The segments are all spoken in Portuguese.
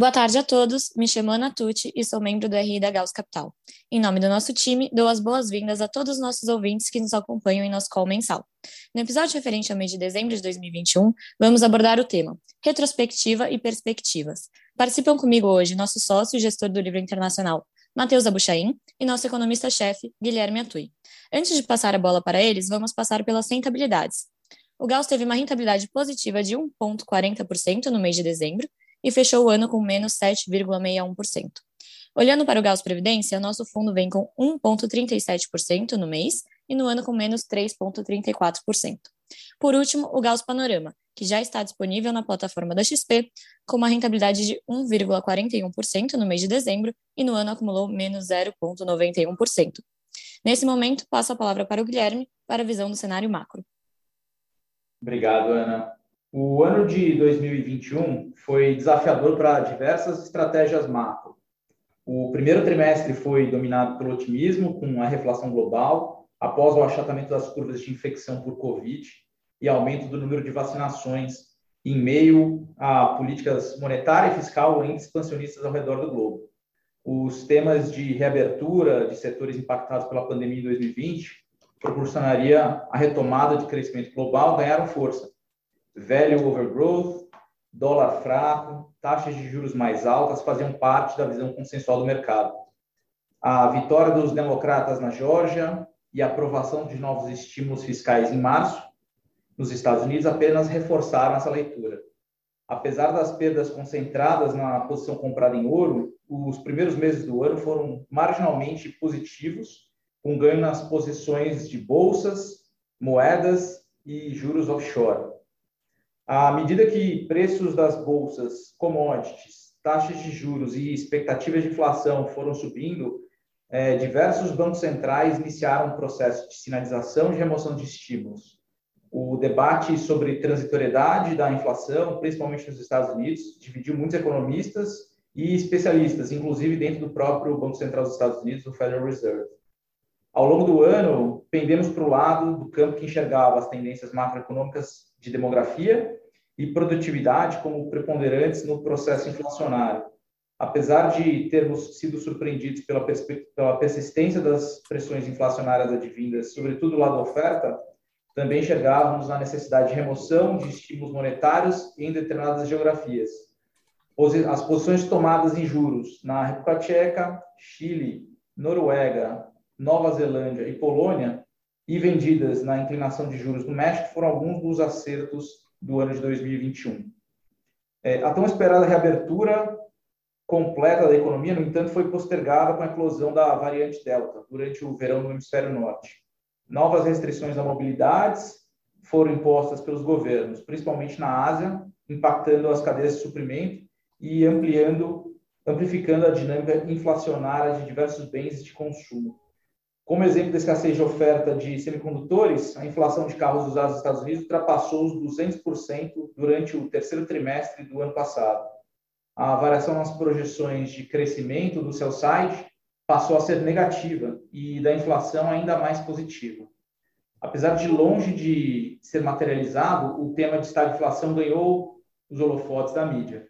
Boa tarde a todos, me chamo Ana Tucci e sou membro do RI da Gauss Capital. Em nome do nosso time, dou as boas-vindas a todos os nossos ouvintes que nos acompanham em nosso call mensal. No episódio referente ao mês de dezembro de 2021, vamos abordar o tema Retrospectiva e Perspectivas. Participam comigo hoje nosso sócio e gestor do livro internacional, Matheus Abuchain, e nosso economista-chefe, Guilherme Atui. Antes de passar a bola para eles, vamos passar pelas rentabilidades. O Gauss teve uma rentabilidade positiva de 1,40% no mês de dezembro, e fechou o ano com menos 7,61%. Olhando para o Gauss Previdência, nosso fundo vem com 1,37% no mês e no ano com menos 3,34%. Por último, o Gauss Panorama, que já está disponível na plataforma da XP, com uma rentabilidade de 1,41% no mês de dezembro e no ano acumulou menos 0,91%. Nesse momento, passo a palavra para o Guilherme para a visão do cenário macro. Obrigado, Ana. O ano de 2021 foi desafiador para diversas estratégias macro. O primeiro trimestre foi dominado pelo otimismo, com a reflação global, após o achatamento das curvas de infecção por Covid e aumento do número de vacinações, em meio a políticas monetária e fiscal ainda expansionistas ao redor do globo. Os temas de reabertura de setores impactados pela pandemia em 2020 proporcionaria a retomada de crescimento global ganharam força value overgrowth, dólar fraco, taxas de juros mais altas faziam parte da visão consensual do mercado. A vitória dos democratas na Geórgia e a aprovação de novos estímulos fiscais em março nos Estados Unidos apenas reforçaram essa leitura. Apesar das perdas concentradas na posição comprada em ouro, os primeiros meses do ano foram marginalmente positivos, com ganho nas posições de bolsas, moedas e juros offshore. À medida que preços das bolsas, commodities, taxas de juros e expectativas de inflação foram subindo, é, diversos bancos centrais iniciaram um processo de sinalização de remoção de estímulos. O debate sobre transitoriedade da inflação, principalmente nos Estados Unidos, dividiu muitos economistas e especialistas, inclusive dentro do próprio Banco Central dos Estados Unidos, o Federal Reserve. Ao longo do ano, pendemos para o lado do campo que enxergava as tendências macroeconômicas de demografia e produtividade como preponderantes no processo inflacionário. Apesar de termos sido surpreendidos pela, pela persistência das pressões inflacionárias advindas, sobretudo do lado da oferta, também enxergávamos a necessidade de remoção de estímulos monetários em determinadas geografias. As posições tomadas em juros na República Tcheca, Chile, Noruega, Nova Zelândia e Polônia e vendidas na inclinação de juros do México foram alguns dos acertos do ano de 2021. É, a tão esperada reabertura completa da economia, no entanto, foi postergada com a eclosão da variante Delta durante o verão no hemisfério norte. Novas restrições à mobilidade foram impostas pelos governos, principalmente na Ásia, impactando as cadeias de suprimento e ampliando, amplificando a dinâmica inflacionária de diversos bens de consumo. Como exemplo da escassez de oferta de semicondutores, a inflação de carros usados nos Estados Unidos ultrapassou os 200% durante o terceiro trimestre do ano passado. A variação nas projeções de crescimento do seu site passou a ser negativa e da inflação ainda mais positiva. Apesar de longe de ser materializado, o tema de estagflação ganhou os holofotes da mídia.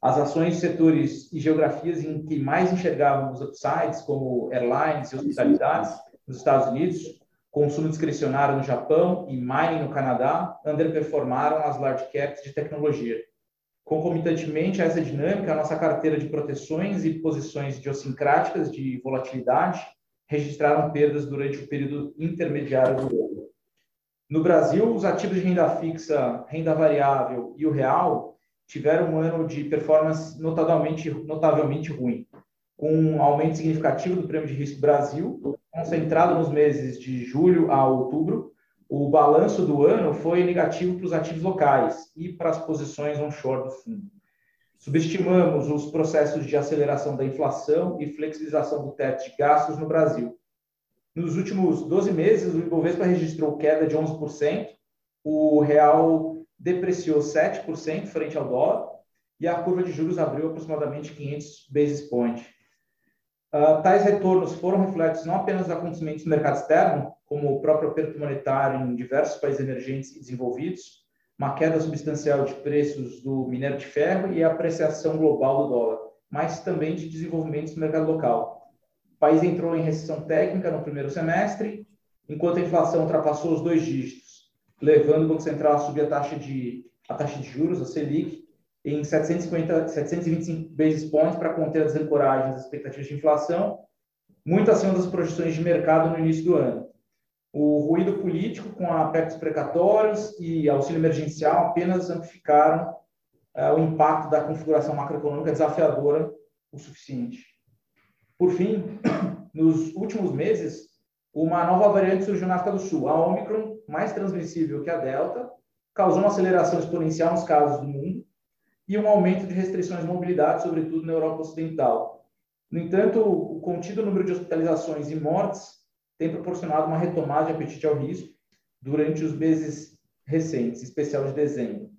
As ações setores e geografias em que mais enxergávamos upsides, como airlines e hospitalidades nos Estados Unidos, consumo discricionário no Japão e mining no Canadá, underperformaram as large caps de tecnologia. Concomitantemente a essa dinâmica, a nossa carteira de proteções e posições idiosincráticas de volatilidade registraram perdas durante o período intermediário do ano. No Brasil, os ativos de renda fixa, renda variável e o real tiveram um ano de performance notavelmente, notavelmente ruim, com um aumento significativo do prêmio de risco Brasil, concentrado nos meses de julho a outubro. O balanço do ano foi negativo para os ativos locais e para as posições onshore do fundo. Subestimamos os processos de aceleração da inflação e flexibilização do teto de gastos no Brasil. Nos últimos 12 meses, o Ibovespa registrou queda de 11%, o real depreciou 7% frente ao dólar e a curva de juros abriu aproximadamente 500 basis points. Uh, tais retornos foram reflexos não apenas dos acontecimentos no mercado externo, como o próprio aperto monetário em diversos países emergentes e desenvolvidos, uma queda substancial de preços do minério de ferro e a apreciação global do dólar, mas também de desenvolvimentos no mercado local. O país entrou em recessão técnica no primeiro semestre, enquanto a inflação ultrapassou os dois dígitos, levando o Banco Central a subir a taxa de, a taxa de juros, a Selic, em 750, 725 basis points para conter a desancoragem das expectativas de inflação, muito acima das projeções de mercado no início do ano. O ruído político com aspectos precatórios e auxílio emergencial apenas amplificaram uh, o impacto da configuração macroeconômica desafiadora o suficiente. Por fim, nos últimos meses, uma nova variante surgiu na África do Sul, a Omicron, mais transmissível que a Delta, causou uma aceleração exponencial nos casos do mundo e um aumento de restrições de mobilidade, sobretudo na Europa Ocidental. No entanto, o contido número de hospitalizações e mortes tem proporcionado uma retomada de apetite ao risco durante os meses recentes, especial de dezembro.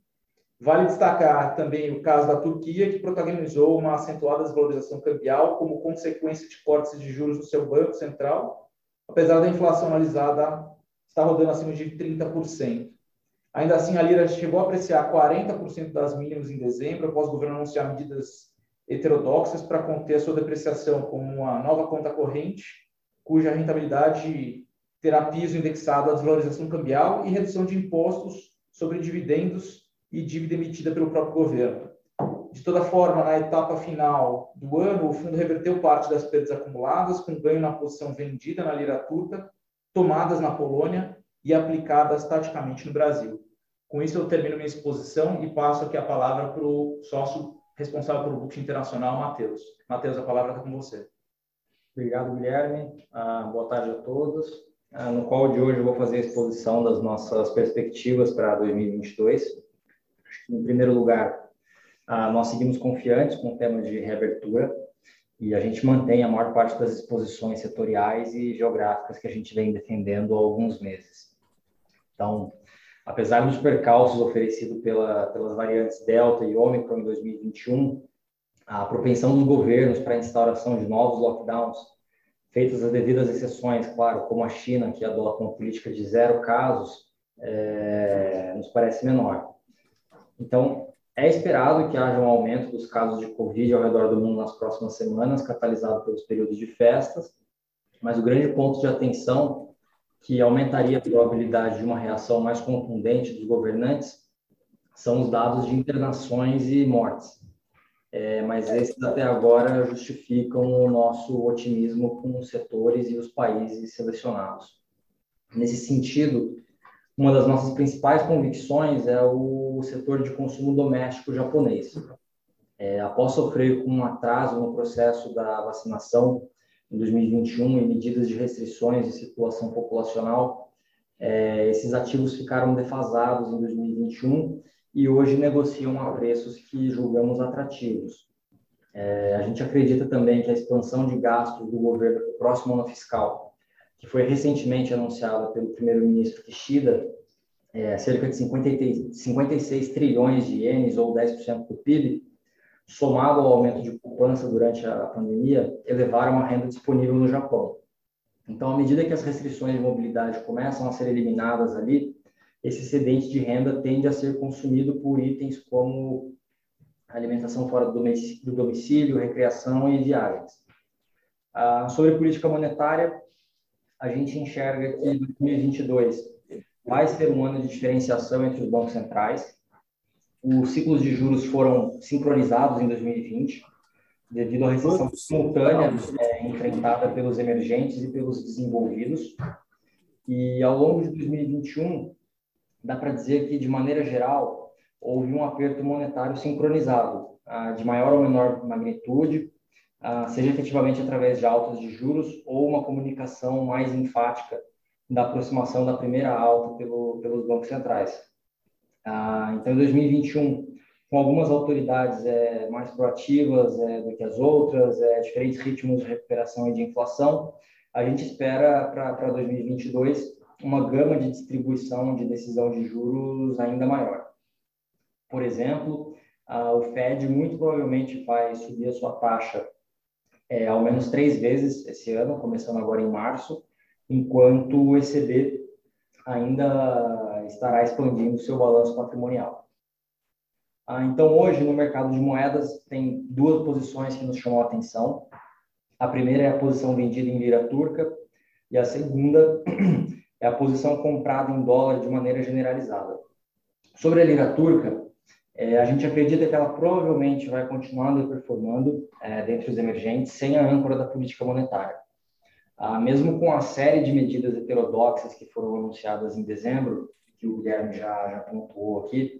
Vale destacar também o caso da Turquia, que protagonizou uma acentuada desvalorização cambial como consequência de cortes de juros do seu Banco Central, apesar da inflação analisada estar rodando acima de 30%. Ainda assim, a lira chegou a apreciar 40% das mínimas em dezembro, após o governo anunciar medidas heterodoxas para conter a sua depreciação, como uma nova conta corrente, cuja rentabilidade terá piso indexado à desvalorização cambial e redução de impostos sobre dividendos e dívida emitida pelo próprio governo. De toda forma, na etapa final do ano, o fundo reverteu parte das perdas acumuladas, com ganho na posição vendida na lira turca, tomadas na Polônia e aplicadas taticamente no Brasil. Com isso, eu termino minha exposição e passo aqui a palavra para o sócio responsável pelo Book Internacional, Matheus. Matheus, a palavra está com você. Obrigado, Guilherme. Ah, boa tarde a todos. Ah, no qual de hoje eu vou fazer a exposição das nossas perspectivas para 2022. Em primeiro lugar, ah, nós seguimos confiantes com o tema de reabertura e a gente mantém a maior parte das exposições setoriais e geográficas que a gente vem defendendo há alguns meses. Então, apesar dos percalços oferecidos pela, pelas variantes Delta e Omicron em 2021, a propensão dos governos para a instauração de novos lockdowns, feitas as devidas exceções, claro, como a China, que adota uma política de zero casos, é, nos parece menor. Então, é esperado que haja um aumento dos casos de Covid ao redor do mundo nas próximas semanas, catalisado pelos períodos de festas, mas o grande ponto de atenção que aumentaria a probabilidade de uma reação mais contundente dos governantes são os dados de internações e mortes. É, mas esses até agora justificam o nosso otimismo com os setores e os países selecionados. Nesse sentido, uma das nossas principais convicções é o setor de consumo doméstico japonês. É, após sofrer com um atraso no processo da vacinação em 2021 e medidas de restrições de circulação populacional, é, esses ativos ficaram defasados em 2021 e hoje negociam a preços que julgamos atrativos. É, a gente acredita também que a expansão de gastos do governo próximo ano fiscal que foi recentemente anunciada pelo primeiro-ministro Kishida, é, cerca de 50, 56 trilhões de ienes, ou 10% do PIB, somado ao aumento de poupança durante a pandemia, elevaram a renda disponível no Japão. Então, à medida que as restrições de mobilidade começam a ser eliminadas ali, esse excedente de renda tende a ser consumido por itens como alimentação fora do domicílio, recreação e viagens. Ah, sobre política monetária, a gente enxerga que 2022 vai ser um ano de diferenciação entre os bancos centrais. Os ciclos de juros foram sincronizados em 2020, devido à recessão simultânea é, enfrentada pelos emergentes e pelos desenvolvidos. E ao longo de 2021, dá para dizer que, de maneira geral, houve um aperto monetário sincronizado, ah, de maior ou menor magnitude, seja efetivamente através de altas de juros ou uma comunicação mais enfática da aproximação da primeira alta pelo, pelos bancos centrais. Ah, então, em 2021, com algumas autoridades é, mais proativas é, do que as outras, é, diferentes ritmos de recuperação e de inflação, a gente espera para 2022 uma gama de distribuição de decisão de juros ainda maior. Por exemplo, a, o Fed muito provavelmente vai subir a sua taxa é, ao menos três vezes esse ano, começando agora em março, enquanto o ECB ainda estará expandindo seu balanço patrimonial. Ah, então, hoje, no mercado de moedas, tem duas posições que nos chamam a atenção. A primeira é a posição vendida em lira turca e a segunda é a posição comprada em dólar de maneira generalizada. Sobre a lira turca, é, a gente acredita que ela provavelmente vai continuar performando é, dentre os emergentes sem a âncora da política monetária. Ah, mesmo com a série de medidas heterodoxas que foram anunciadas em dezembro, que o Guilherme já, já pontuou aqui,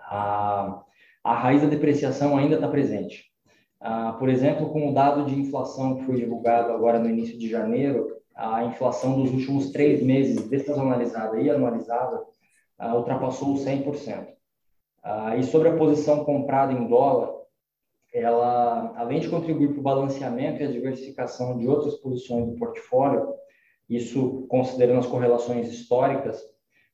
a, a raiz da depreciação ainda está presente. Ah, por exemplo, com o dado de inflação que foi divulgado agora no início de janeiro, a inflação dos últimos três meses, desazonalizada e anualizada, ah, ultrapassou os 100%. Ah, e sobre a posição comprada em dólar, ela, além de contribuir para o balanceamento e a diversificação de outras posições do portfólio, isso considerando as correlações históricas,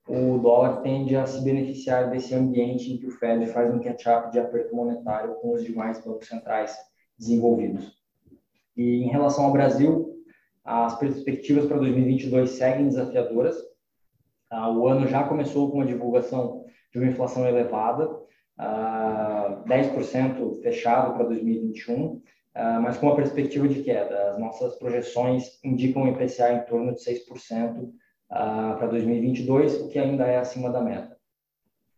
o dólar tende a se beneficiar desse ambiente em que o Fed faz um catch-up de aperto monetário com os demais bancos centrais desenvolvidos. E em relação ao Brasil, as perspectivas para 2022 seguem desafiadoras. Ah, o ano já começou com a divulgação de uma inflação elevada, 10% fechado para 2021, mas com a perspectiva de queda. As nossas projeções indicam um IPCA em torno de 6% uh, para 2022, o que ainda é acima da meta.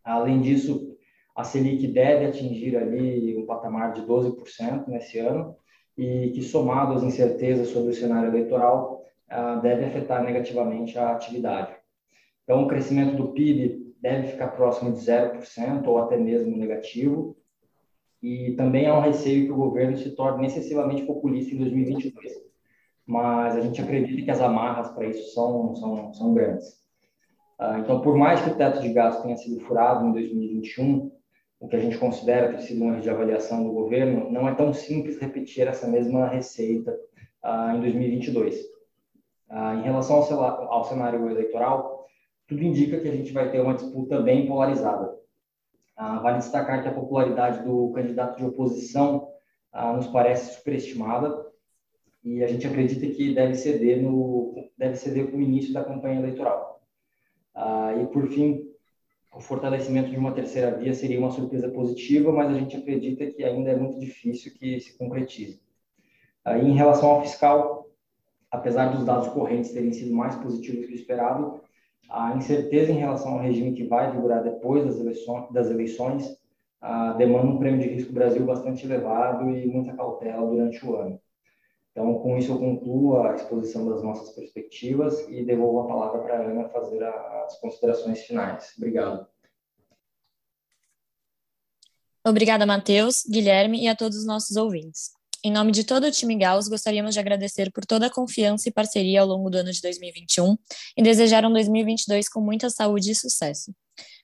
Além disso, a Selic deve atingir ali um patamar de 12% nesse ano e que, somado às incertezas sobre o cenário eleitoral, uh, deve afetar negativamente a atividade. Então, o crescimento do PIB deve ficar próximo de 0% ou até mesmo negativo, e também há um receio que o governo se torne excessivamente populista em 2022 mas a gente acredita que as amarras para isso são, são, são grandes. Uh, então, por mais que o teto de gasto tenha sido furado em 2021, o que a gente considera ter sido um erro de avaliação do governo, não é tão simples repetir essa mesma receita uh, em 2022. Uh, ah, em relação ao cenário eleitoral, tudo indica que a gente vai ter uma disputa bem polarizada. vale destacar que a popularidade do candidato de oposição nos parece superestimada, e a gente acredita que deve ceder no deve ceder com o início da campanha eleitoral. Ah, e por fim, o fortalecimento de uma terceira via seria uma surpresa positiva, mas a gente acredita que ainda é muito difícil que se concretize. Ah, em relação ao fiscal, apesar dos dados correntes terem sido mais positivos que o esperado, a incerteza em relação ao regime que vai vigorar depois das eleições, das eleições demanda um prêmio de risco Brasil bastante elevado e muita cautela durante o ano. Então, com isso, eu concluo a exposição das nossas perspectivas e devolvo a palavra para a Ana fazer as considerações finais. Obrigado. Obrigada, Matheus, Guilherme e a todos os nossos ouvintes. Em nome de todo o time Gauss, gostaríamos de agradecer por toda a confiança e parceria ao longo do ano de 2021 e desejar um 2022 com muita saúde e sucesso.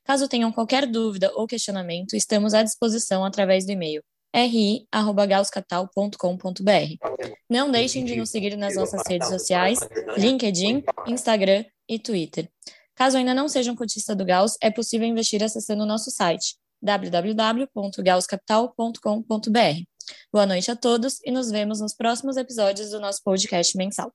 Caso tenham qualquer dúvida ou questionamento, estamos à disposição através do e-mail ri@gauscatal.com.br. Não deixem de nos seguir nas nossas redes sociais, LinkedIn, Instagram e Twitter. Caso ainda não seja um cotista do Gauss, é possível investir acessando o nosso site www.gauscapital.com.br. Boa noite a todos e nos vemos nos próximos episódios do nosso podcast mensal.